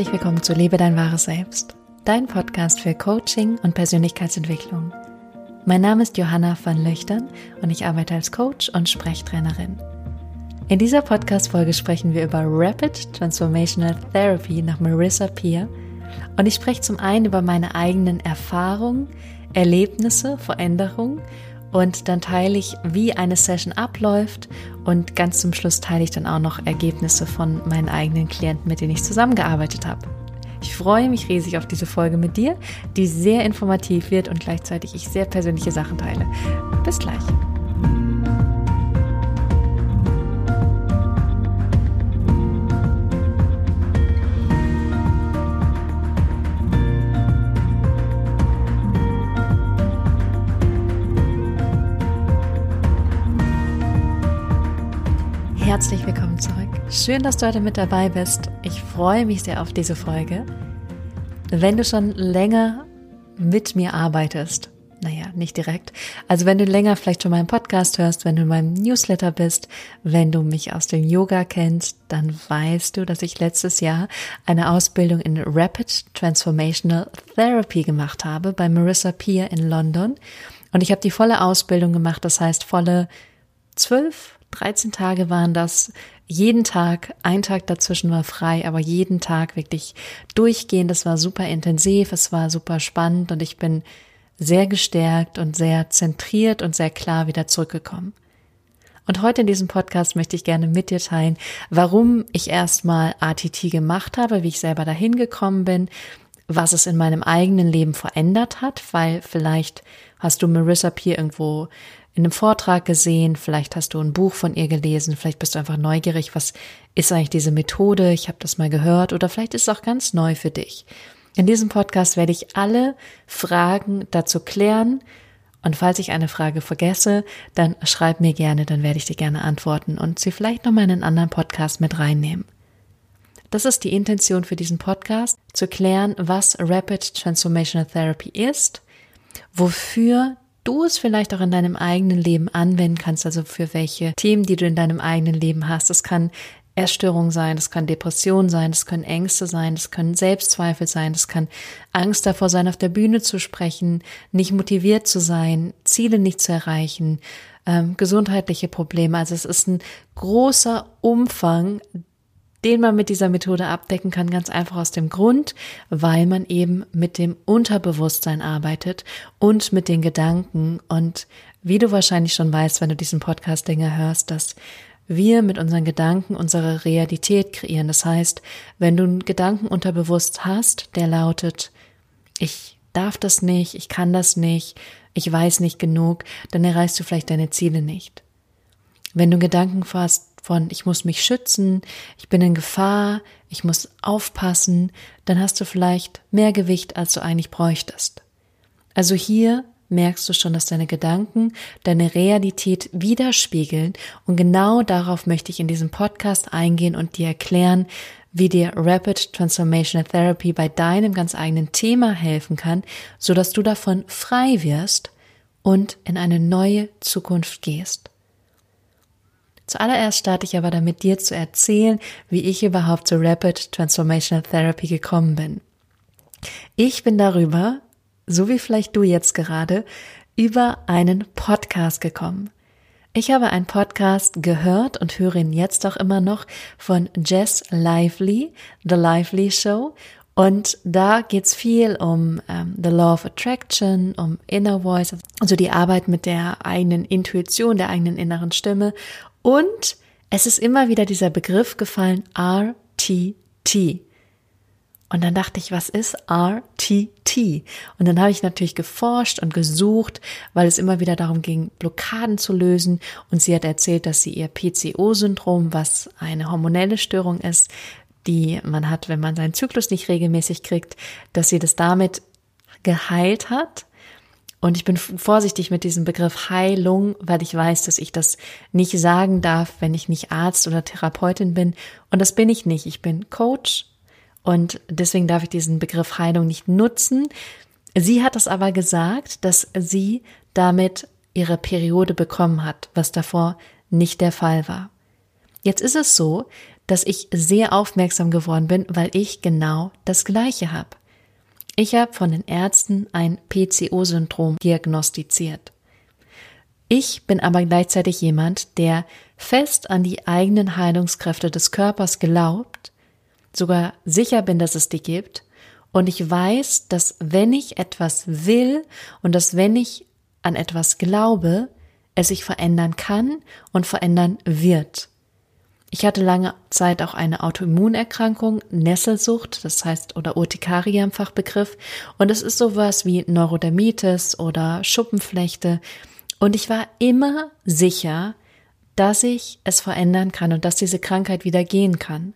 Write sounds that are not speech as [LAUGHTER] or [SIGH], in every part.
herzlich willkommen zu Lebe dein wahres Selbst, dein Podcast für Coaching und Persönlichkeitsentwicklung. Mein Name ist Johanna van Löchtern und ich arbeite als Coach und Sprechtrainerin. In dieser Podcast-Folge sprechen wir über Rapid Transformational Therapy nach Marissa Peer und ich spreche zum einen über meine eigenen Erfahrungen, Erlebnisse, Veränderungen und dann teile ich, wie eine Session abläuft und ganz zum Schluss teile ich dann auch noch Ergebnisse von meinen eigenen Klienten, mit denen ich zusammengearbeitet habe. Ich freue mich riesig auf diese Folge mit dir, die sehr informativ wird und gleichzeitig ich sehr persönliche Sachen teile. Bis gleich. Herzlich willkommen zurück. Schön, dass du heute mit dabei bist. Ich freue mich sehr auf diese Folge. Wenn du schon länger mit mir arbeitest, naja, nicht direkt. Also wenn du länger vielleicht schon meinen Podcast hörst, wenn du in meinem Newsletter bist, wenn du mich aus dem Yoga kennst, dann weißt du, dass ich letztes Jahr eine Ausbildung in Rapid Transformational Therapy gemacht habe bei Marissa Peer in London. Und ich habe die volle Ausbildung gemacht, das heißt volle zwölf 13 Tage waren das. Jeden Tag, ein Tag dazwischen war frei, aber jeden Tag wirklich durchgehend. Das war super intensiv, es war super spannend und ich bin sehr gestärkt und sehr zentriert und sehr klar wieder zurückgekommen. Und heute in diesem Podcast möchte ich gerne mit dir teilen, warum ich erstmal ATT gemacht habe, wie ich selber dahin gekommen bin, was es in meinem eigenen Leben verändert hat, weil vielleicht hast du Marissa Peer irgendwo in einem Vortrag gesehen, vielleicht hast du ein Buch von ihr gelesen, vielleicht bist du einfach neugierig, was ist eigentlich diese Methode, ich habe das mal gehört oder vielleicht ist es auch ganz neu für dich. In diesem Podcast werde ich alle Fragen dazu klären und falls ich eine Frage vergesse, dann schreib mir gerne, dann werde ich dir gerne antworten und sie vielleicht nochmal in einen anderen Podcast mit reinnehmen. Das ist die Intention für diesen Podcast, zu klären, was Rapid Transformational Therapy ist, wofür du es vielleicht auch in deinem eigenen Leben anwenden kannst, also für welche Themen, die du in deinem eigenen Leben hast. Das kann Erstörung sein, das kann Depression sein, das können Ängste sein, das können Selbstzweifel sein, das kann Angst davor sein, auf der Bühne zu sprechen, nicht motiviert zu sein, Ziele nicht zu erreichen, ähm, gesundheitliche Probleme. Also es ist ein großer Umfang, den man mit dieser Methode abdecken kann, ganz einfach aus dem Grund, weil man eben mit dem Unterbewusstsein arbeitet und mit den Gedanken. Und wie du wahrscheinlich schon weißt, wenn du diesen Podcast länger hörst, dass wir mit unseren Gedanken unsere Realität kreieren. Das heißt, wenn du einen Gedanken unterbewusst hast, der lautet, ich darf das nicht, ich kann das nicht, ich weiß nicht genug, dann erreichst du vielleicht deine Ziele nicht. Wenn du Gedanken fasst, von ich muss mich schützen, ich bin in Gefahr, ich muss aufpassen, dann hast du vielleicht mehr Gewicht, als du eigentlich bräuchtest. Also hier merkst du schon, dass deine Gedanken deine Realität widerspiegeln und genau darauf möchte ich in diesem Podcast eingehen und dir erklären, wie dir Rapid Transformational Therapy bei deinem ganz eigenen Thema helfen kann, so dass du davon frei wirst und in eine neue Zukunft gehst. Zuallererst starte ich aber damit, dir zu erzählen, wie ich überhaupt zu Rapid Transformational Therapy gekommen bin. Ich bin darüber, so wie vielleicht du jetzt gerade, über einen Podcast gekommen. Ich habe einen Podcast gehört und höre ihn jetzt auch immer noch von Jess Lively, The Lively Show. Und da geht's viel um ähm, The Law of Attraction, um Inner Voice, also die Arbeit mit der eigenen Intuition, der eigenen inneren Stimme und es ist immer wieder dieser Begriff gefallen, RTT. Und dann dachte ich, was ist RTT? Und dann habe ich natürlich geforscht und gesucht, weil es immer wieder darum ging, Blockaden zu lösen. Und sie hat erzählt, dass sie ihr PCO-Syndrom, was eine hormonelle Störung ist, die man hat, wenn man seinen Zyklus nicht regelmäßig kriegt, dass sie das damit geheilt hat und ich bin vorsichtig mit diesem Begriff Heilung, weil ich weiß, dass ich das nicht sagen darf, wenn ich nicht Arzt oder Therapeutin bin. Und das bin ich nicht. Ich bin Coach und deswegen darf ich diesen Begriff Heilung nicht nutzen. Sie hat es aber gesagt, dass sie damit ihre Periode bekommen hat, was davor nicht der Fall war. Jetzt ist es so, dass ich sehr aufmerksam geworden bin, weil ich genau das Gleiche habe. Ich habe von den Ärzten ein PCO-Syndrom diagnostiziert. Ich bin aber gleichzeitig jemand, der fest an die eigenen Heilungskräfte des Körpers glaubt, sogar sicher bin, dass es die gibt, und ich weiß, dass wenn ich etwas will und dass wenn ich an etwas glaube, es sich verändern kann und verändern wird. Ich hatte lange Zeit auch eine Autoimmunerkrankung, Nesselsucht, das heißt, oder Urtikaria im Fachbegriff. Und es ist sowas wie Neurodermitis oder Schuppenflechte. Und ich war immer sicher, dass ich es verändern kann und dass diese Krankheit wieder gehen kann.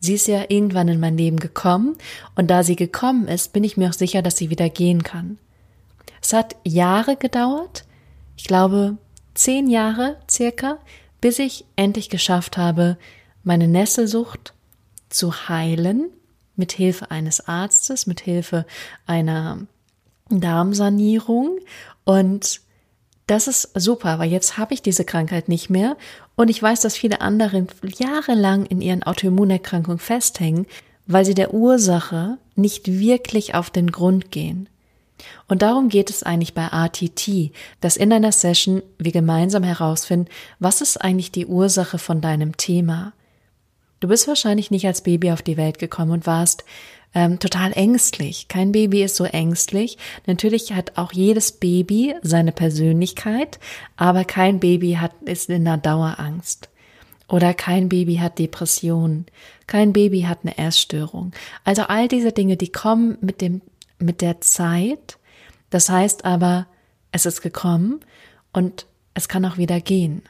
Sie ist ja irgendwann in mein Leben gekommen und da sie gekommen ist, bin ich mir auch sicher, dass sie wieder gehen kann. Es hat Jahre gedauert, ich glaube zehn Jahre circa, bis ich endlich geschafft habe, meine Nesselsucht zu heilen, mit Hilfe eines Arztes, mit Hilfe einer Darmsanierung und das ist super, weil jetzt habe ich diese Krankheit nicht mehr und ich weiß, dass viele andere jahrelang in ihren Autoimmunerkrankungen festhängen, weil sie der Ursache nicht wirklich auf den Grund gehen. Und darum geht es eigentlich bei RTT, dass in einer Session wir gemeinsam herausfinden, was ist eigentlich die Ursache von deinem Thema. Du bist wahrscheinlich nicht als Baby auf die Welt gekommen und warst ähm, total ängstlich. Kein Baby ist so ängstlich. Natürlich hat auch jedes Baby seine Persönlichkeit, aber kein Baby hat, ist in einer Dauerangst. Oder kein Baby hat Depressionen. Kein Baby hat eine Essstörung. Also all diese Dinge, die kommen mit dem mit der Zeit. Das heißt aber, es ist gekommen und es kann auch wieder gehen.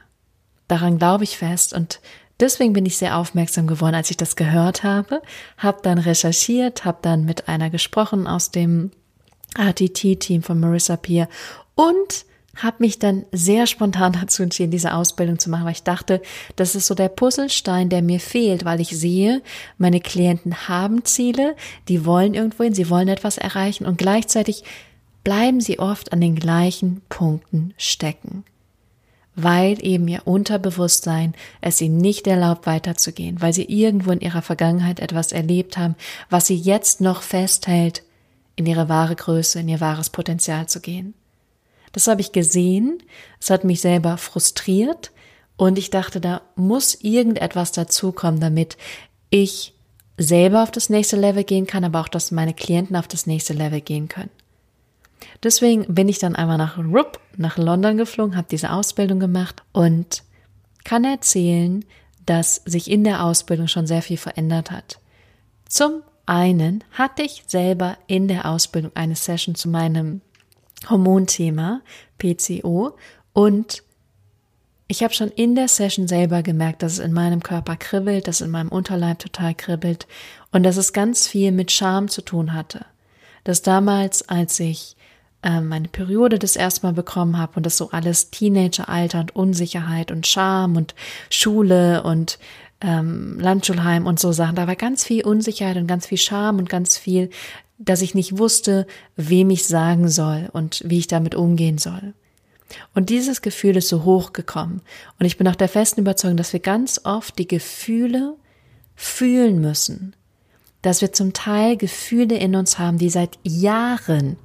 Daran glaube ich fest und deswegen bin ich sehr aufmerksam geworden, als ich das gehört habe, habe dann recherchiert, habe dann mit einer gesprochen aus dem RTT-Team von Marissa Peer und habe mich dann sehr spontan [LAUGHS] dazu entschieden, diese Ausbildung zu machen, weil ich dachte, das ist so der Puzzlestein, der mir fehlt, weil ich sehe, meine Klienten haben Ziele, die wollen irgendwo hin, sie wollen etwas erreichen und gleichzeitig bleiben sie oft an den gleichen Punkten stecken, weil eben ihr Unterbewusstsein es ihnen nicht erlaubt weiterzugehen, weil sie irgendwo in ihrer Vergangenheit etwas erlebt haben, was sie jetzt noch festhält, in ihre wahre Größe, in ihr wahres Potenzial zu gehen. Das habe ich gesehen. Es hat mich selber frustriert und ich dachte, da muss irgendetwas dazukommen, damit ich selber auf das nächste Level gehen kann, aber auch, dass meine Klienten auf das nächste Level gehen können. Deswegen bin ich dann einmal nach Rupp, nach London geflogen, habe diese Ausbildung gemacht und kann erzählen, dass sich in der Ausbildung schon sehr viel verändert hat. Zum einen hatte ich selber in der Ausbildung eine Session zu meinem Hormonthema, PCO. Und ich habe schon in der Session selber gemerkt, dass es in meinem Körper kribbelt, dass es in meinem Unterleib total kribbelt und dass es ganz viel mit Scham zu tun hatte. Dass damals, als ich äh, meine Periode das erste Mal bekommen habe und das so alles Teenageralter und Unsicherheit und Scham und Schule und ähm, Landschulheim und so Sachen, da war ganz viel Unsicherheit und ganz viel Scham und ganz viel dass ich nicht wusste, wem ich sagen soll und wie ich damit umgehen soll. Und dieses Gefühl ist so hochgekommen. Und ich bin auch der festen Überzeugung, dass wir ganz oft die Gefühle fühlen müssen. Dass wir zum Teil Gefühle in uns haben, die seit Jahren,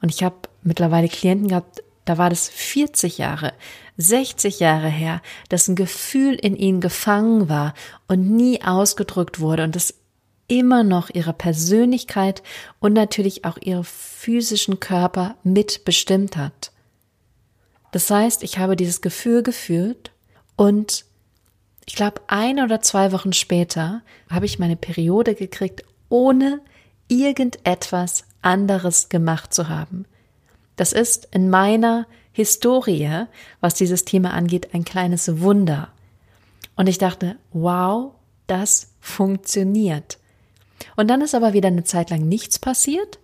und ich habe mittlerweile Klienten gehabt, da war das 40 Jahre, 60 Jahre her, dass ein Gefühl in ihnen gefangen war und nie ausgedrückt wurde und das immer noch ihre Persönlichkeit und natürlich auch ihre physischen Körper mitbestimmt hat. Das heißt, ich habe dieses Gefühl gefühlt und ich glaube, ein oder zwei Wochen später habe ich meine Periode gekriegt, ohne irgendetwas anderes gemacht zu haben. Das ist in meiner Historie, was dieses Thema angeht, ein kleines Wunder. Und ich dachte, wow, das funktioniert. Und dann ist aber wieder eine Zeit lang nichts passiert.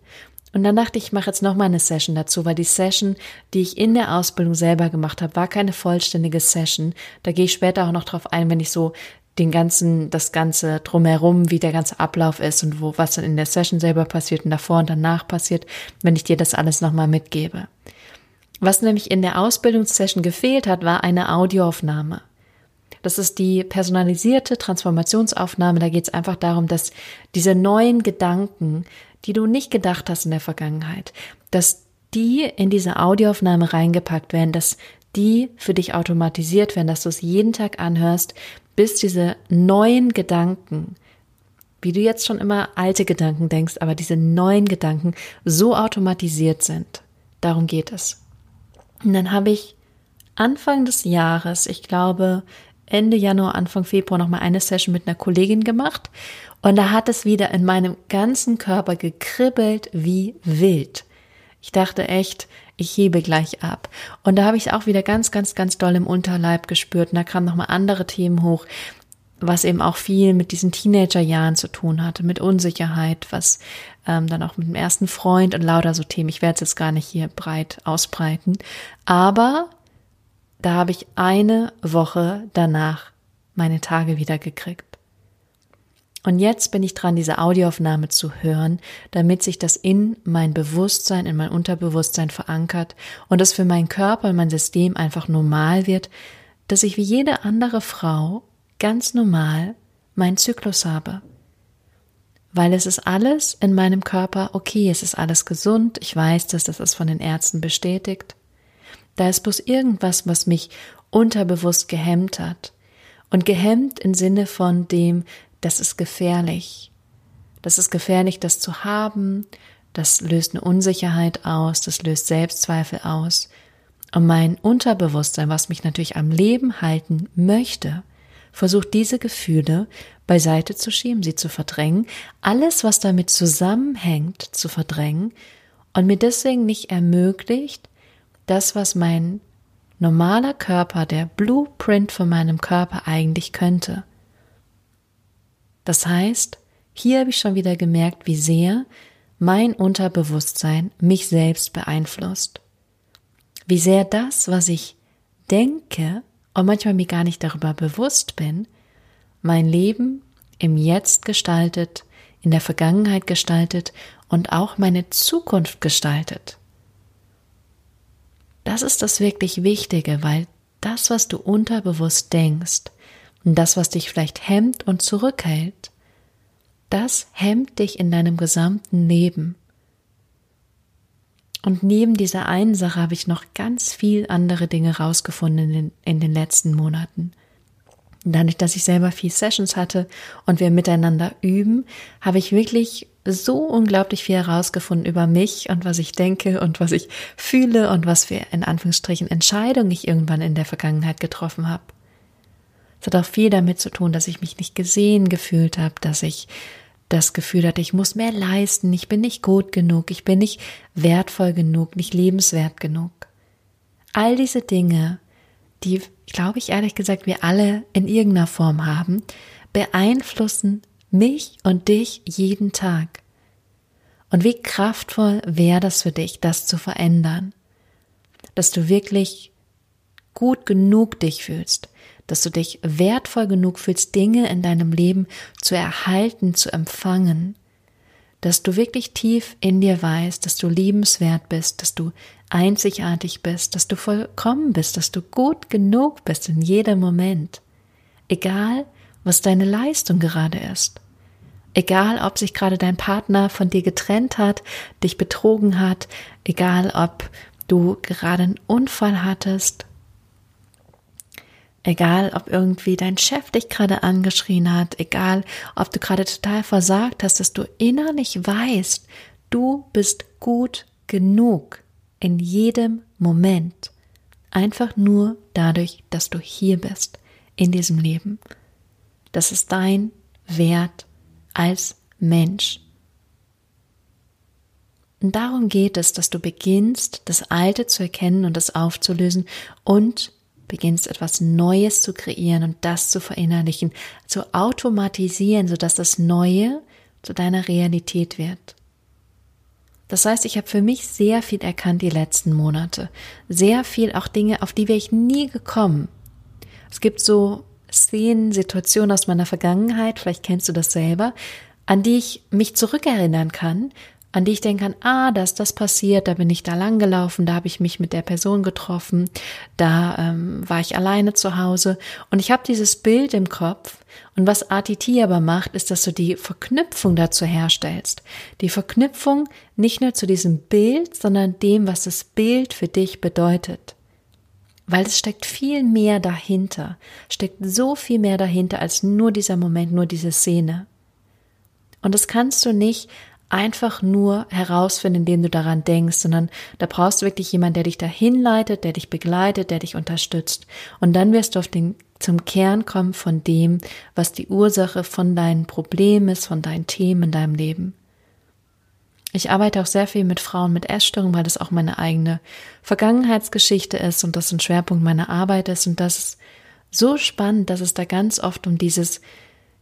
Und dann dachte ich, ich mache jetzt noch mal eine Session dazu, weil die Session, die ich in der Ausbildung selber gemacht habe, war keine vollständige Session. Da gehe ich später auch noch drauf ein, wenn ich so den ganzen, das ganze drumherum, wie der ganze Ablauf ist und wo, was dann in der Session selber passiert und davor und danach passiert, wenn ich dir das alles nochmal mitgebe. Was nämlich in der Ausbildungssession gefehlt hat, war eine Audioaufnahme. Das ist die personalisierte Transformationsaufnahme. Da geht es einfach darum, dass diese neuen Gedanken, die du nicht gedacht hast in der Vergangenheit, dass die in diese Audioaufnahme reingepackt werden, dass die für dich automatisiert werden, dass du es jeden Tag anhörst, bis diese neuen Gedanken, wie du jetzt schon immer alte Gedanken denkst, aber diese neuen Gedanken so automatisiert sind. Darum geht es. Und dann habe ich Anfang des Jahres, ich glaube Ende Januar, Anfang Februar noch mal eine Session mit einer Kollegin gemacht und da hat es wieder in meinem ganzen Körper gekribbelt wie wild. Ich dachte echt, ich hebe gleich ab. Und da habe ich es auch wieder ganz, ganz, ganz doll im Unterleib gespürt. Und da kamen nochmal andere Themen hoch, was eben auch viel mit diesen Teenagerjahren zu tun hatte, mit Unsicherheit, was ähm, dann auch mit dem ersten Freund und lauter so Themen. Ich werde es jetzt gar nicht hier breit ausbreiten. Aber da habe ich eine Woche danach meine Tage wieder gekriegt. Und jetzt bin ich dran, diese Audioaufnahme zu hören, damit sich das in mein Bewusstsein, in mein Unterbewusstsein verankert und es für meinen Körper und mein System einfach normal wird, dass ich wie jede andere Frau ganz normal meinen Zyklus habe. Weil es ist alles in meinem Körper okay, es ist alles gesund, ich weiß das, das ist von den Ärzten bestätigt. Da ist bloß irgendwas, was mich unterbewusst gehemmt hat. Und gehemmt im Sinne von dem, das ist gefährlich. Das ist gefährlich, das zu haben. Das löst eine Unsicherheit aus, das löst Selbstzweifel aus. Und mein Unterbewusstsein, was mich natürlich am Leben halten möchte, versucht diese Gefühle beiseite zu schieben, sie zu verdrängen, alles, was damit zusammenhängt, zu verdrängen und mir deswegen nicht ermöglicht, das, was mein normaler Körper, der Blueprint von meinem Körper eigentlich könnte. Das heißt, hier habe ich schon wieder gemerkt, wie sehr mein Unterbewusstsein mich selbst beeinflusst. Wie sehr das, was ich denke und manchmal mir gar nicht darüber bewusst bin, mein Leben im Jetzt gestaltet, in der Vergangenheit gestaltet und auch meine Zukunft gestaltet. Das ist das wirklich Wichtige, weil das, was du unterbewusst denkst, und das, was dich vielleicht hemmt und zurückhält, das hemmt dich in deinem gesamten Leben. Und neben dieser einen Sache habe ich noch ganz viel andere Dinge rausgefunden in den, in den letzten Monaten. Dadurch, dass ich selber viel Sessions hatte und wir miteinander üben, habe ich wirklich so unglaublich viel herausgefunden über mich und was ich denke und was ich fühle und was für in Anführungsstrichen Entscheidungen ich irgendwann in der Vergangenheit getroffen habe. Es hat auch viel damit zu tun, dass ich mich nicht gesehen gefühlt habe, dass ich das Gefühl hatte, ich muss mehr leisten, ich bin nicht gut genug, ich bin nicht wertvoll genug, nicht lebenswert genug. All diese Dinge, die, glaube ich ehrlich gesagt, wir alle in irgendeiner Form haben, beeinflussen mich und dich jeden Tag. Und wie kraftvoll wäre das für dich, das zu verändern, dass du wirklich gut genug dich fühlst, dass du dich wertvoll genug fühlst, Dinge in deinem Leben zu erhalten, zu empfangen, dass du wirklich tief in dir weißt, dass du liebenswert bist, dass du einzigartig bist, dass du vollkommen bist, dass du gut genug bist in jedem Moment. Egal, was deine Leistung gerade ist. Egal, ob sich gerade dein Partner von dir getrennt hat, dich betrogen hat, egal, ob du gerade einen Unfall hattest Egal, ob irgendwie dein Chef dich gerade angeschrien hat, egal, ob du gerade total versagt hast, dass du innerlich weißt, du bist gut genug in jedem Moment. Einfach nur dadurch, dass du hier bist, in diesem Leben. Das ist dein Wert als Mensch. Und darum geht es, dass du beginnst, das Alte zu erkennen und das aufzulösen und beginnst etwas Neues zu kreieren und das zu verinnerlichen, zu automatisieren, sodass das Neue zu deiner Realität wird. Das heißt, ich habe für mich sehr viel erkannt die letzten Monate. Sehr viel auch Dinge, auf die wäre ich nie gekommen. Es gibt so Szenen, Situationen aus meiner Vergangenheit, vielleicht kennst du das selber, an die ich mich zurückerinnern kann, an die ich denken kann, ah, da ist das passiert, da bin ich da lang gelaufen, da habe ich mich mit der Person getroffen, da ähm, war ich alleine zu Hause und ich habe dieses Bild im Kopf und was ATT aber macht, ist, dass du die Verknüpfung dazu herstellst. Die Verknüpfung nicht nur zu diesem Bild, sondern dem, was das Bild für dich bedeutet. Weil es steckt viel mehr dahinter, steckt so viel mehr dahinter als nur dieser Moment, nur diese Szene. Und das kannst du nicht einfach nur herausfinden, indem du daran denkst, sondern da brauchst du wirklich jemanden, der dich dahin leitet, der dich begleitet, der dich unterstützt. Und dann wirst du auf den, zum Kern kommen von dem, was die Ursache von deinen Problemen ist, von deinen Themen in deinem Leben. Ich arbeite auch sehr viel mit Frauen mit Essstörungen, weil das auch meine eigene Vergangenheitsgeschichte ist und das ein Schwerpunkt meiner Arbeit ist. Und das ist so spannend, dass es da ganz oft um dieses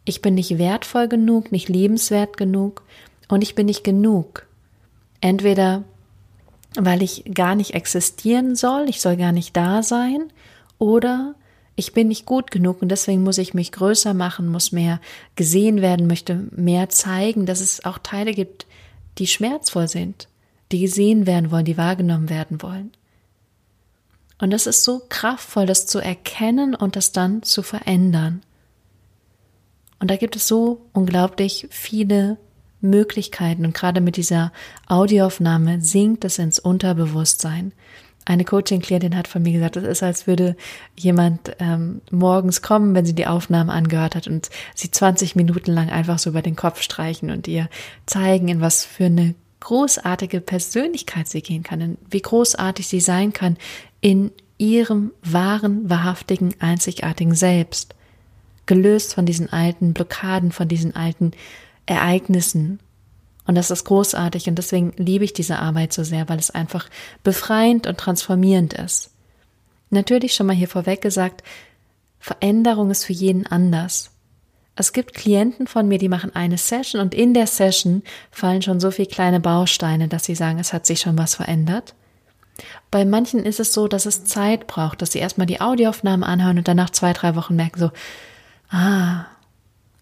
Ich bin nicht wertvoll genug, nicht liebenswert genug und ich bin nicht genug. Entweder weil ich gar nicht existieren soll, ich soll gar nicht da sein, oder ich bin nicht gut genug und deswegen muss ich mich größer machen, muss mehr gesehen werden, möchte mehr zeigen, dass es auch Teile gibt, die schmerzvoll sind, die gesehen werden wollen, die wahrgenommen werden wollen. Und das ist so kraftvoll, das zu erkennen und das dann zu verändern. Und da gibt es so unglaublich viele Möglichkeiten und gerade mit dieser Audioaufnahme sinkt es ins Unterbewusstsein. Eine Coaching-Klientin hat von mir gesagt, es ist, als würde jemand ähm, morgens kommen, wenn sie die Aufnahme angehört hat und sie 20 Minuten lang einfach so über den Kopf streichen und ihr zeigen, in was für eine großartige Persönlichkeit sie gehen kann, wie großartig sie sein kann in ihrem wahren, wahrhaftigen, einzigartigen Selbst. Gelöst von diesen alten Blockaden, von diesen alten Ereignissen. Und das ist großartig und deswegen liebe ich diese Arbeit so sehr, weil es einfach befreiend und transformierend ist. Natürlich schon mal hier vorweg gesagt, Veränderung ist für jeden anders. Es gibt Klienten von mir, die machen eine Session und in der Session fallen schon so viele kleine Bausteine, dass sie sagen, es hat sich schon was verändert. Bei manchen ist es so, dass es Zeit braucht, dass sie erstmal die Audioaufnahmen anhören und danach zwei, drei Wochen merken so, ah,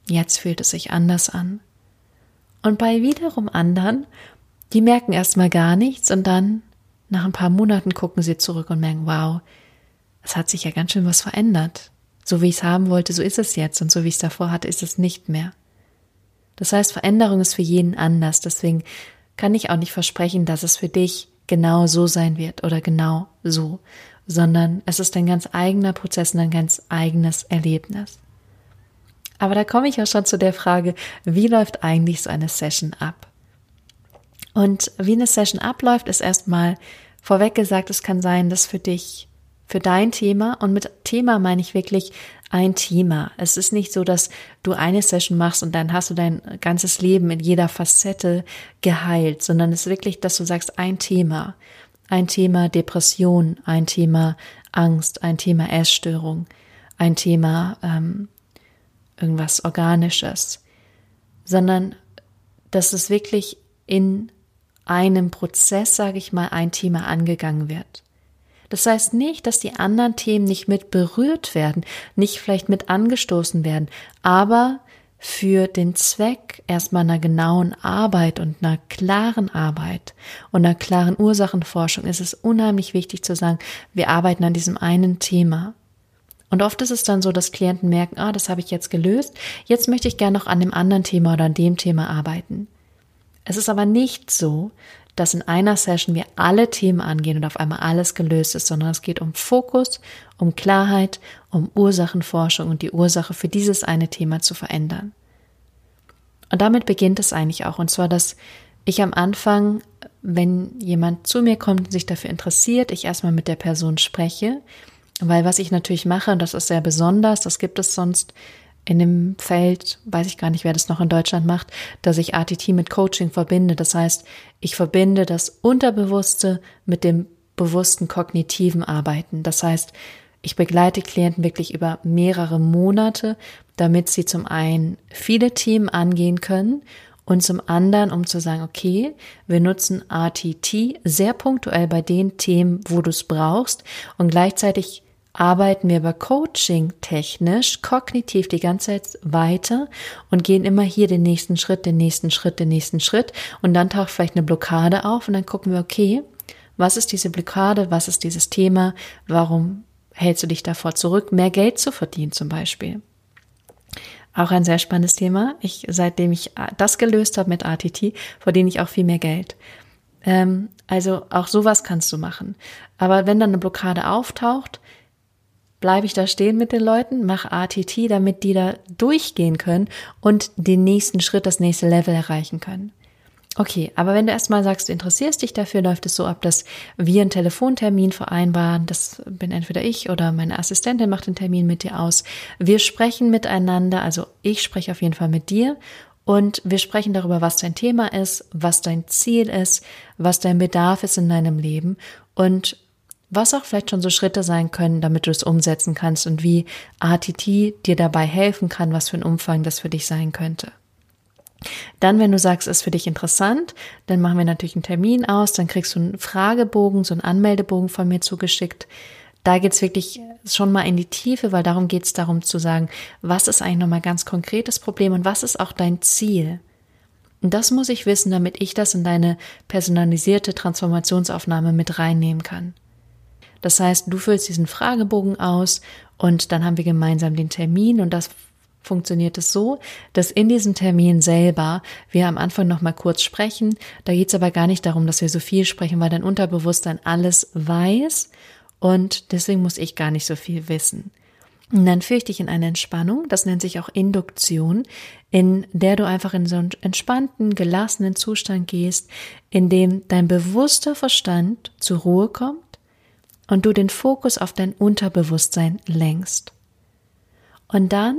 jetzt fühlt es sich anders an. Und bei wiederum anderen, die merken erstmal gar nichts und dann nach ein paar Monaten gucken sie zurück und merken, wow, es hat sich ja ganz schön was verändert. So wie ich es haben wollte, so ist es jetzt und so wie ich es davor hatte, ist es nicht mehr. Das heißt, Veränderung ist für jeden anders. Deswegen kann ich auch nicht versprechen, dass es für dich genau so sein wird oder genau so, sondern es ist ein ganz eigener Prozess und ein ganz eigenes Erlebnis. Aber da komme ich ja schon zu der Frage, wie läuft eigentlich so eine Session ab? Und wie eine Session abläuft, ist erstmal vorweg gesagt, es kann sein, dass für dich, für dein Thema, und mit Thema meine ich wirklich ein Thema. Es ist nicht so, dass du eine Session machst und dann hast du dein ganzes Leben in jeder Facette geheilt, sondern es ist wirklich, dass du sagst, ein Thema. Ein Thema Depression, ein Thema Angst, ein Thema Essstörung, ein Thema ähm, irgendwas Organisches, sondern dass es wirklich in einem Prozess, sage ich mal, ein Thema angegangen wird. Das heißt nicht, dass die anderen Themen nicht mit berührt werden, nicht vielleicht mit angestoßen werden, aber für den Zweck erstmal einer genauen Arbeit und einer klaren Arbeit und einer klaren Ursachenforschung ist es unheimlich wichtig zu sagen, wir arbeiten an diesem einen Thema. Und oft ist es dann so, dass Klienten merken, ah, das habe ich jetzt gelöst, jetzt möchte ich gerne noch an dem anderen Thema oder an dem Thema arbeiten. Es ist aber nicht so, dass in einer Session wir alle Themen angehen und auf einmal alles gelöst ist, sondern es geht um Fokus, um Klarheit, um Ursachenforschung und die Ursache für dieses eine Thema zu verändern. Und damit beginnt es eigentlich auch, und zwar, dass ich am Anfang, wenn jemand zu mir kommt und sich dafür interessiert, ich erstmal mit der Person spreche, weil was ich natürlich mache, und das ist sehr besonders, das gibt es sonst in dem Feld, weiß ich gar nicht, wer das noch in Deutschland macht, dass ich ATT mit Coaching verbinde. Das heißt, ich verbinde das Unterbewusste mit dem bewussten kognitiven Arbeiten. Das heißt, ich begleite Klienten wirklich über mehrere Monate, damit sie zum einen viele Themen angehen können und zum anderen, um zu sagen, okay, wir nutzen ATT sehr punktuell bei den Themen, wo du es brauchst und gleichzeitig arbeiten wir aber Coaching technisch, kognitiv die ganze Zeit weiter und gehen immer hier den nächsten Schritt, den nächsten Schritt, den nächsten Schritt und dann taucht vielleicht eine Blockade auf und dann gucken wir, okay, was ist diese Blockade, was ist dieses Thema, warum hältst du dich davor zurück, mehr Geld zu verdienen zum Beispiel. Auch ein sehr spannendes Thema. Ich, seitdem ich das gelöst habe mit ATT, verdiene ich auch viel mehr Geld. Ähm, also auch sowas kannst du machen. Aber wenn dann eine Blockade auftaucht, bleibe ich da stehen mit den Leuten, mache ATT, damit die da durchgehen können und den nächsten Schritt, das nächste Level erreichen können. Okay, aber wenn du erstmal sagst, du interessierst dich dafür, läuft es so ab, dass wir einen Telefontermin vereinbaren. Das bin entweder ich oder meine Assistentin macht den Termin mit dir aus. Wir sprechen miteinander, also ich spreche auf jeden Fall mit dir und wir sprechen darüber, was dein Thema ist, was dein Ziel ist, was dein Bedarf ist in deinem Leben und was auch vielleicht schon so Schritte sein können, damit du es umsetzen kannst und wie ATT dir dabei helfen kann, was für ein Umfang das für dich sein könnte. Dann, wenn du sagst, ist für dich interessant, dann machen wir natürlich einen Termin aus, dann kriegst du einen Fragebogen, so einen Anmeldebogen von mir zugeschickt. Da geht's wirklich schon mal in die Tiefe, weil darum geht's darum zu sagen, was ist eigentlich nochmal ganz konkretes Problem und was ist auch dein Ziel? Und das muss ich wissen, damit ich das in deine personalisierte Transformationsaufnahme mit reinnehmen kann. Das heißt, du füllst diesen Fragebogen aus und dann haben wir gemeinsam den Termin und das funktioniert es so, dass in diesem Termin selber wir am Anfang noch mal kurz sprechen. Da geht es aber gar nicht darum, dass wir so viel sprechen, weil dein Unterbewusstsein alles weiß und deswegen muss ich gar nicht so viel wissen. Und dann führe ich dich in eine Entspannung, das nennt sich auch Induktion, in der du einfach in so einen entspannten, gelassenen Zustand gehst, in dem dein bewusster Verstand zur Ruhe kommt und du den Fokus auf dein Unterbewusstsein lenkst. Und dann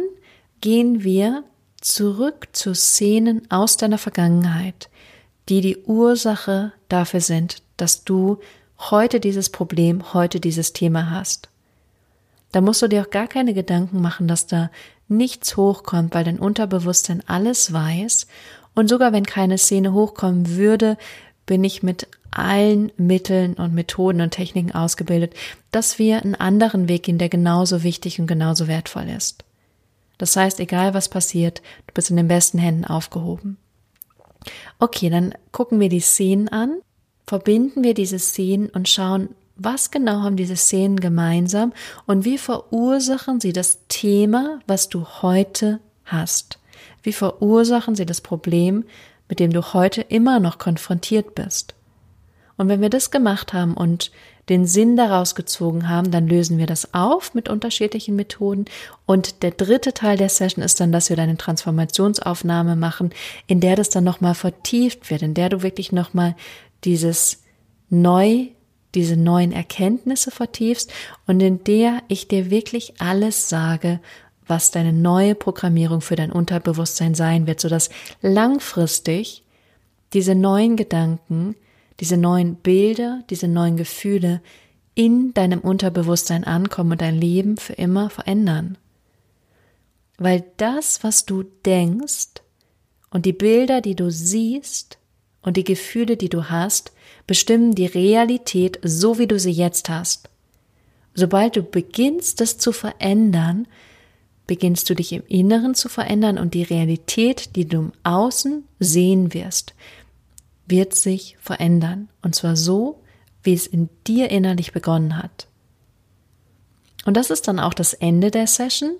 gehen wir zurück zu Szenen aus deiner Vergangenheit, die die Ursache dafür sind, dass du heute dieses Problem, heute dieses Thema hast. Da musst du dir auch gar keine Gedanken machen, dass da nichts hochkommt, weil dein Unterbewusstsein alles weiß. Und sogar wenn keine Szene hochkommen würde, bin ich mit allen Mitteln und Methoden und Techniken ausgebildet, dass wir einen anderen Weg gehen, der genauso wichtig und genauso wertvoll ist. Das heißt, egal was passiert, du bist in den besten Händen aufgehoben. Okay, dann gucken wir die Szenen an, verbinden wir diese Szenen und schauen, was genau haben diese Szenen gemeinsam und wie verursachen sie das Thema, was du heute hast? Wie verursachen sie das Problem, mit dem du heute immer noch konfrontiert bist? Und wenn wir das gemacht haben und den Sinn daraus gezogen haben, dann lösen wir das auf mit unterschiedlichen Methoden. Und der dritte Teil der Session ist dann, dass wir eine Transformationsaufnahme machen, in der das dann nochmal vertieft wird, in der du wirklich nochmal dieses neu, diese neuen Erkenntnisse vertiefst und in der ich dir wirklich alles sage, was deine neue Programmierung für dein Unterbewusstsein sein wird, sodass langfristig diese neuen Gedanken diese neuen Bilder, diese neuen Gefühle in deinem Unterbewusstsein ankommen und dein Leben für immer verändern. Weil das, was du denkst und die Bilder, die du siehst und die Gefühle, die du hast, bestimmen die Realität so, wie du sie jetzt hast. Sobald du beginnst, das zu verändern, beginnst du dich im Inneren zu verändern und die Realität, die du im Außen sehen wirst, wird sich verändern. Und zwar so, wie es in dir innerlich begonnen hat. Und das ist dann auch das Ende der Session.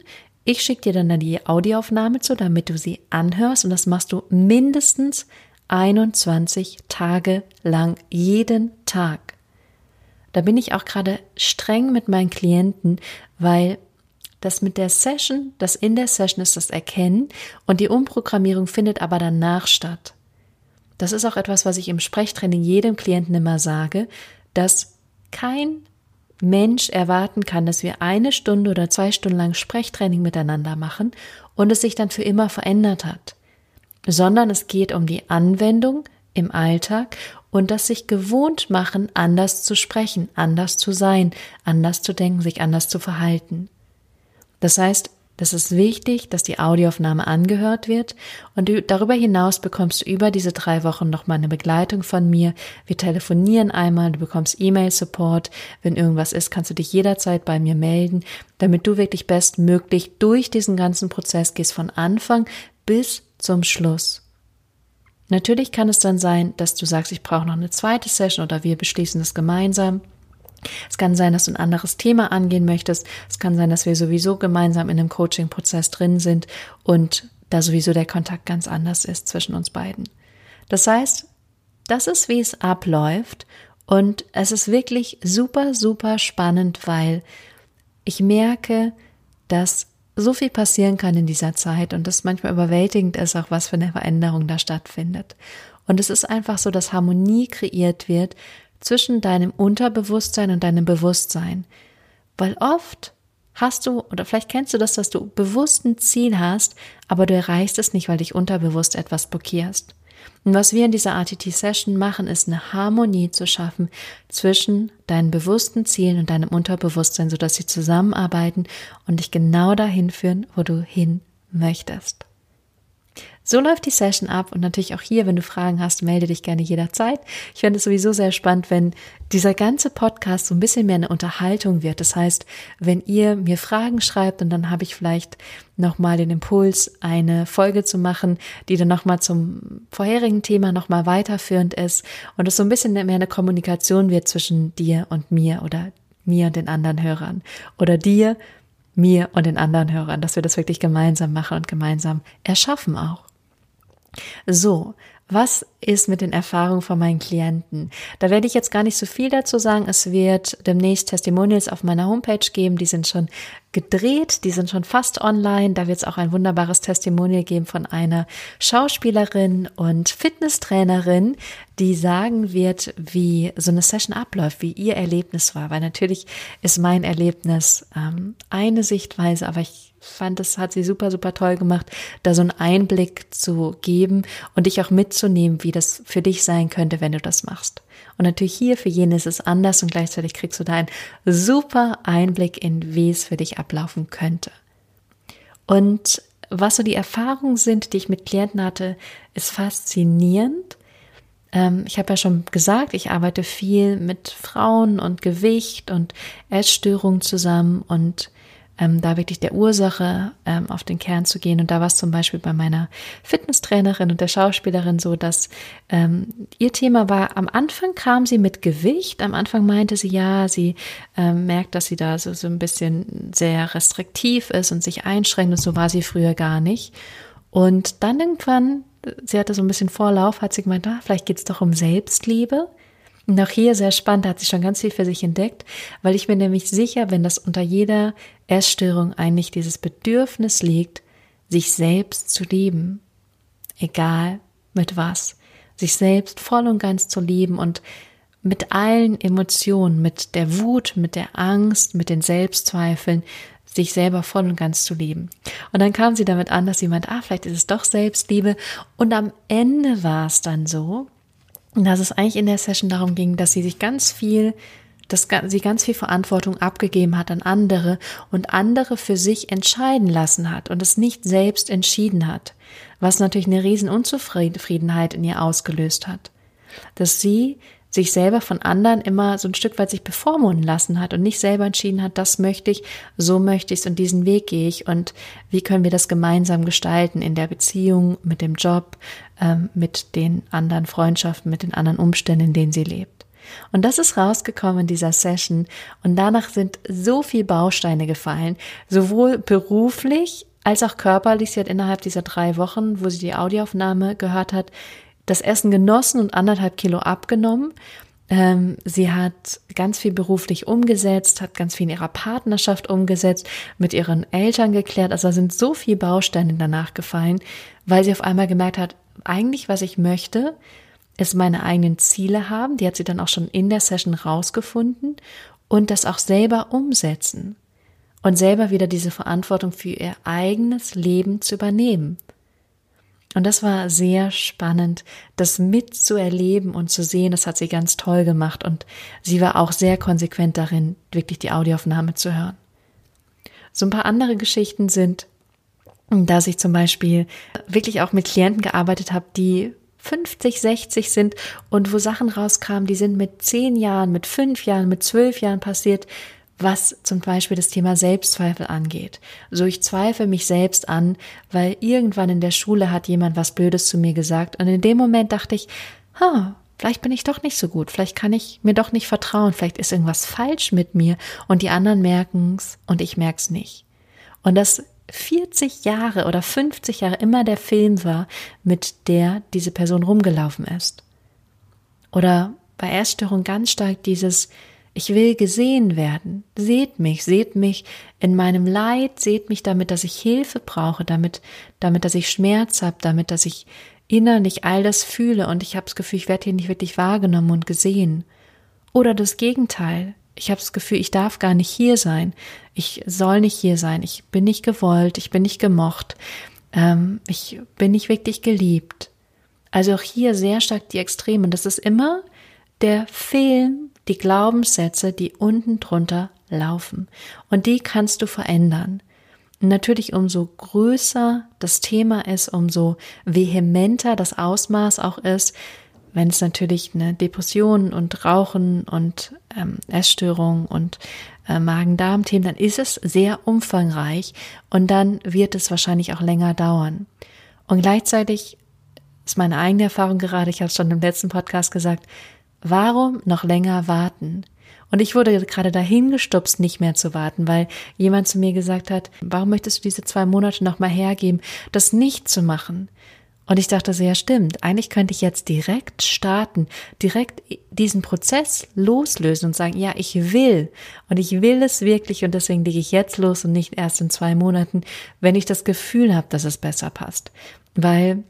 Ich schicke dir dann die Audioaufnahme zu, damit du sie anhörst. Und das machst du mindestens 21 Tage lang, jeden Tag. Da bin ich auch gerade streng mit meinen Klienten, weil das mit der Session, das in der Session ist das Erkennen und die Umprogrammierung findet aber danach statt. Das ist auch etwas, was ich im Sprechtraining jedem Klienten immer sage, dass kein Mensch erwarten kann, dass wir eine Stunde oder zwei Stunden lang Sprechtraining miteinander machen und es sich dann für immer verändert hat, sondern es geht um die Anwendung im Alltag und das sich gewohnt machen, anders zu sprechen, anders zu sein, anders zu denken, sich anders zu verhalten. Das heißt, Das ist wichtig, dass die Audioaufnahme angehört wird und darüber hinaus bekommst du über diese drei Wochen nochmal eine Begleitung von mir. Wir telefonieren einmal, du bekommst E-Mail-Support. Wenn irgendwas ist, kannst du dich jederzeit bei mir melden, damit du wirklich bestmöglich durch diesen ganzen Prozess gehst von Anfang bis zum Schluss. Natürlich kann es dann sein, dass du sagst, ich brauche noch eine zweite Session oder wir beschließen es gemeinsam. Es kann sein, dass du ein anderes Thema angehen möchtest. Es kann sein, dass wir sowieso gemeinsam in einem Coaching-Prozess drin sind und da sowieso der Kontakt ganz anders ist zwischen uns beiden. Das heißt, das ist, wie es abläuft und es ist wirklich super, super spannend, weil ich merke, dass so viel passieren kann in dieser Zeit und das manchmal überwältigend ist, auch was für eine Veränderung da stattfindet. Und es ist einfach so, dass Harmonie kreiert wird zwischen deinem Unterbewusstsein und deinem Bewusstsein. Weil oft hast du, oder vielleicht kennst du das, dass du bewusst ein Ziel hast, aber du erreichst es nicht, weil dich unterbewusst etwas blockierst. Und was wir in dieser RTT-Session machen, ist eine Harmonie zu schaffen zwischen deinen bewussten Zielen und deinem Unterbewusstsein, sodass sie zusammenarbeiten und dich genau dahin führen, wo du hin möchtest. So läuft die Session ab und natürlich auch hier, wenn du Fragen hast, melde dich gerne jederzeit. Ich fände es sowieso sehr spannend, wenn dieser ganze Podcast so ein bisschen mehr eine Unterhaltung wird. Das heißt, wenn ihr mir Fragen schreibt und dann habe ich vielleicht nochmal den Impuls, eine Folge zu machen, die dann nochmal zum vorherigen Thema nochmal weiterführend ist und es so ein bisschen mehr eine Kommunikation wird zwischen dir und mir oder mir und den anderen Hörern oder dir, mir und den anderen Hörern, dass wir das wirklich gemeinsam machen und gemeinsam erschaffen auch. So, was ist mit den Erfahrungen von meinen Klienten? Da werde ich jetzt gar nicht so viel dazu sagen. Es wird demnächst Testimonials auf meiner Homepage geben. Die sind schon gedreht, die sind schon fast online. Da wird es auch ein wunderbares Testimonial geben von einer Schauspielerin und Fitnesstrainerin, die sagen wird, wie so eine Session abläuft, wie ihr Erlebnis war. Weil natürlich ist mein Erlebnis ähm, eine Sichtweise, aber ich fand, das hat sie super, super toll gemacht, da so einen Einblick zu geben und dich auch mitzunehmen, wie das für dich sein könnte, wenn du das machst. Und natürlich hier für jene ist es anders und gleichzeitig kriegst du da einen super Einblick in, wie es für dich ablaufen könnte. Und was so die Erfahrungen sind, die ich mit Klienten hatte, ist faszinierend. Ähm, ich habe ja schon gesagt, ich arbeite viel mit Frauen und Gewicht und Essstörungen zusammen und ähm, da wirklich der Ursache ähm, auf den Kern zu gehen. Und da war es zum Beispiel bei meiner Fitnesstrainerin und der Schauspielerin so, dass ähm, ihr Thema war, am Anfang kam sie mit Gewicht. Am Anfang meinte sie, ja, sie ähm, merkt, dass sie da so, so ein bisschen sehr restriktiv ist und sich einschränkt. Und so war sie früher gar nicht. Und dann irgendwann, sie hatte so ein bisschen Vorlauf, hat sie gemeint, ah, vielleicht geht's doch um Selbstliebe. Und auch hier sehr spannend, da hat sie schon ganz viel für sich entdeckt, weil ich bin nämlich sicher, wenn das unter jeder Essstörung eigentlich dieses Bedürfnis liegt, sich selbst zu lieben, egal mit was, sich selbst voll und ganz zu lieben und mit allen Emotionen, mit der Wut, mit der Angst, mit den Selbstzweifeln, sich selber voll und ganz zu lieben. Und dann kam sie damit an, dass sie meint, ah, vielleicht ist es doch Selbstliebe. Und am Ende war es dann so, dass es eigentlich in der Session darum ging, dass sie sich ganz viel, dass sie ganz viel Verantwortung abgegeben hat an andere und andere für sich entscheiden lassen hat und es nicht selbst entschieden hat, was natürlich eine riesen Unzufriedenheit in ihr ausgelöst hat. Dass sie sich selber von anderen immer so ein Stück weit sich bevormunden lassen hat und nicht selber entschieden hat, das möchte ich, so möchte ich es und diesen Weg gehe ich und wie können wir das gemeinsam gestalten in der Beziehung, mit dem Job, ähm, mit den anderen Freundschaften, mit den anderen Umständen, in denen sie lebt. Und das ist rausgekommen in dieser Session und danach sind so viel Bausteine gefallen, sowohl beruflich als auch körperlich. Sie hat innerhalb dieser drei Wochen, wo sie die Audioaufnahme gehört hat, das Essen genossen und anderthalb Kilo abgenommen. Ähm, sie hat ganz viel beruflich umgesetzt, hat ganz viel in ihrer Partnerschaft umgesetzt, mit ihren Eltern geklärt. Also da sind so viele Bausteine danach gefallen, weil sie auf einmal gemerkt hat, eigentlich was ich möchte, ist meine eigenen Ziele haben. Die hat sie dann auch schon in der Session rausgefunden und das auch selber umsetzen und selber wieder diese Verantwortung für ihr eigenes Leben zu übernehmen. Und das war sehr spannend, das mitzuerleben und zu sehen. Das hat sie ganz toll gemacht und sie war auch sehr konsequent darin, wirklich die Audioaufnahme zu hören. So ein paar andere Geschichten sind, dass ich zum Beispiel wirklich auch mit Klienten gearbeitet habe, die 50, 60 sind und wo Sachen rauskamen, die sind mit zehn Jahren, mit fünf Jahren, mit zwölf Jahren passiert, was zum Beispiel das Thema Selbstzweifel angeht. So ich zweifle mich selbst an, weil irgendwann in der Schule hat jemand was Blödes zu mir gesagt und in dem Moment dachte ich, ha, vielleicht bin ich doch nicht so gut, vielleicht kann ich mir doch nicht vertrauen, vielleicht ist irgendwas falsch mit mir und die anderen merken's und ich merk's nicht. Und das 40 Jahre oder 50 Jahre immer der Film war, mit der diese Person rumgelaufen ist. Oder bei Erststörung ganz stark dieses ich will gesehen werden. Seht mich, seht mich in meinem Leid, seht mich damit, dass ich Hilfe brauche, damit, damit, dass ich Schmerz habe, damit, dass ich innerlich all das fühle und ich habe das Gefühl, ich werde hier nicht wirklich wahrgenommen und gesehen. Oder das Gegenteil. Ich habe das Gefühl, ich darf gar nicht hier sein. Ich soll nicht hier sein. Ich bin nicht gewollt. Ich bin nicht gemocht. Ähm, ich bin nicht wirklich geliebt. Also auch hier sehr stark die Extremen. Das ist immer der Film, die Glaubenssätze, die unten drunter laufen. Und die kannst du verändern. Natürlich, umso größer das Thema ist, umso vehementer das Ausmaß auch ist, wenn es natürlich eine Depression und Rauchen und ähm, Essstörung und äh, Magen-Darm-Themen, dann ist es sehr umfangreich und dann wird es wahrscheinlich auch länger dauern. Und gleichzeitig ist meine eigene Erfahrung gerade, ich habe es schon im letzten Podcast gesagt, warum noch länger warten? Und ich wurde gerade dahin gestupst, nicht mehr zu warten, weil jemand zu mir gesagt hat, warum möchtest du diese zwei Monate noch mal hergeben, das nicht zu machen? Und ich dachte so, ja stimmt, eigentlich könnte ich jetzt direkt starten, direkt diesen Prozess loslösen und sagen, ja, ich will und ich will es wirklich und deswegen lege ich jetzt los und nicht erst in zwei Monaten, wenn ich das Gefühl habe, dass es besser passt. Weil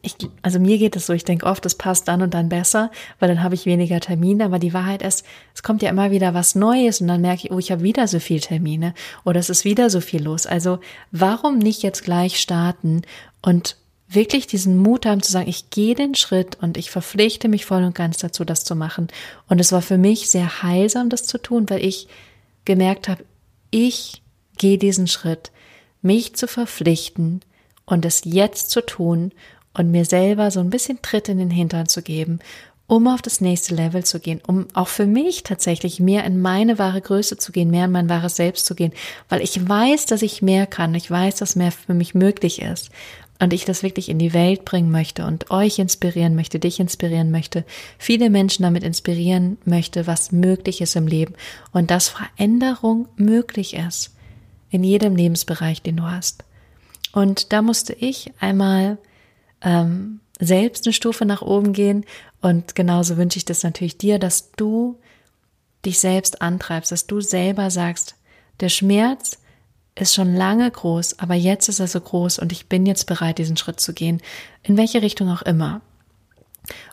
ich, also mir geht es so, ich denke oft, es passt dann und dann besser, weil dann habe ich weniger Termine, aber die Wahrheit ist, es kommt ja immer wieder was Neues und dann merke ich, oh, ich habe wieder so viel Termine oder es ist wieder so viel los. Also warum nicht jetzt gleich starten und wirklich diesen Mut haben zu sagen, ich gehe den Schritt und ich verpflichte mich voll und ganz dazu, das zu machen. Und es war für mich sehr heilsam, das zu tun, weil ich gemerkt habe, ich gehe diesen Schritt, mich zu verpflichten und es jetzt zu tun und mir selber so ein bisschen Tritt in den Hintern zu geben, um auf das nächste Level zu gehen, um auch für mich tatsächlich mehr in meine wahre Größe zu gehen, mehr in mein wahres Selbst zu gehen, weil ich weiß, dass ich mehr kann, ich weiß, dass mehr für mich möglich ist und ich das wirklich in die Welt bringen möchte und euch inspirieren möchte, dich inspirieren möchte, viele Menschen damit inspirieren möchte, was möglich ist im Leben und dass Veränderung möglich ist in jedem Lebensbereich, den du hast. Und da musste ich einmal ähm, selbst eine Stufe nach oben gehen. Und genauso wünsche ich das natürlich dir, dass du dich selbst antreibst, dass du selber sagst, der Schmerz ist schon lange groß, aber jetzt ist er so groß und ich bin jetzt bereit, diesen Schritt zu gehen, in welche Richtung auch immer.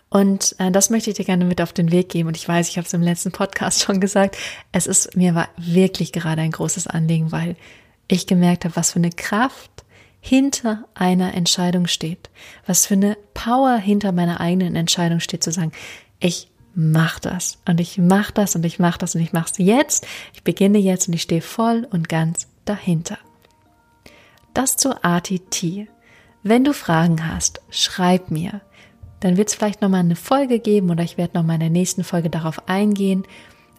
Und äh, das möchte ich dir gerne mit auf den Weg geben. Und ich weiß, ich habe es im letzten Podcast schon gesagt, es ist mir war wirklich gerade ein großes Anliegen, weil ich gemerkt habe, was für eine Kraft hinter einer Entscheidung steht, was für eine Power hinter meiner eigenen Entscheidung steht, zu sagen, ich mach das und ich mach das und ich mach das und ich mach's jetzt, ich beginne jetzt und ich stehe voll und ganz dahinter. Das zur ATT. Wenn du Fragen hast, schreib mir. Dann wird es vielleicht nochmal eine Folge geben oder ich werde nochmal in der nächsten Folge darauf eingehen,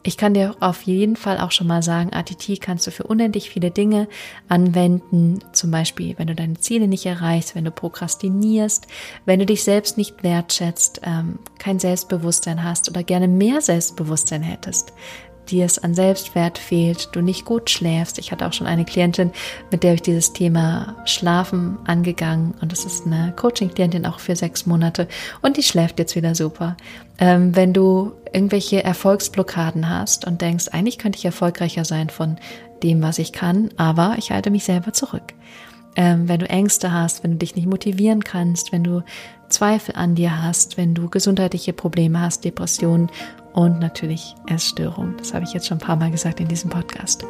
ich kann dir auf jeden Fall auch schon mal sagen, ATT kannst du für unendlich viele Dinge anwenden. Zum Beispiel, wenn du deine Ziele nicht erreichst, wenn du prokrastinierst, wenn du dich selbst nicht wertschätzt, ähm, kein Selbstbewusstsein hast oder gerne mehr Selbstbewusstsein hättest dir es an Selbstwert fehlt, du nicht gut schläfst. Ich hatte auch schon eine Klientin, mit der ich dieses Thema Schlafen angegangen und das ist eine Coaching-Klientin auch für sechs Monate und die schläft jetzt wieder super. Ähm, wenn du irgendwelche Erfolgsblockaden hast und denkst, eigentlich könnte ich erfolgreicher sein von dem, was ich kann, aber ich halte mich selber zurück. Ähm, wenn du Ängste hast, wenn du dich nicht motivieren kannst, wenn du Zweifel an dir hast, wenn du gesundheitliche Probleme hast, Depressionen und natürlich Essstörung. Das habe ich jetzt schon ein paar Mal gesagt in diesem Podcast.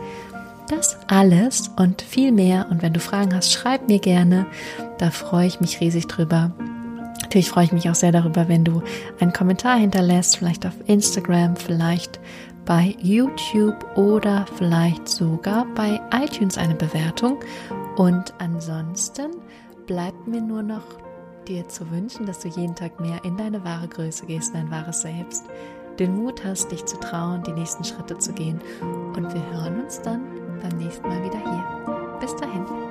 Das alles und viel mehr. Und wenn du Fragen hast, schreib mir gerne. Da freue ich mich riesig drüber. Natürlich freue ich mich auch sehr darüber, wenn du einen Kommentar hinterlässt, vielleicht auf Instagram, vielleicht bei YouTube oder vielleicht sogar bei iTunes eine Bewertung. Und ansonsten bleibt mir nur noch dir zu wünschen, dass du jeden Tag mehr in deine wahre Größe gehst, dein wahres Selbst, den Mut hast, dich zu trauen, die nächsten Schritte zu gehen. Und wir hören uns dann beim nächsten Mal wieder hier. Bis dahin.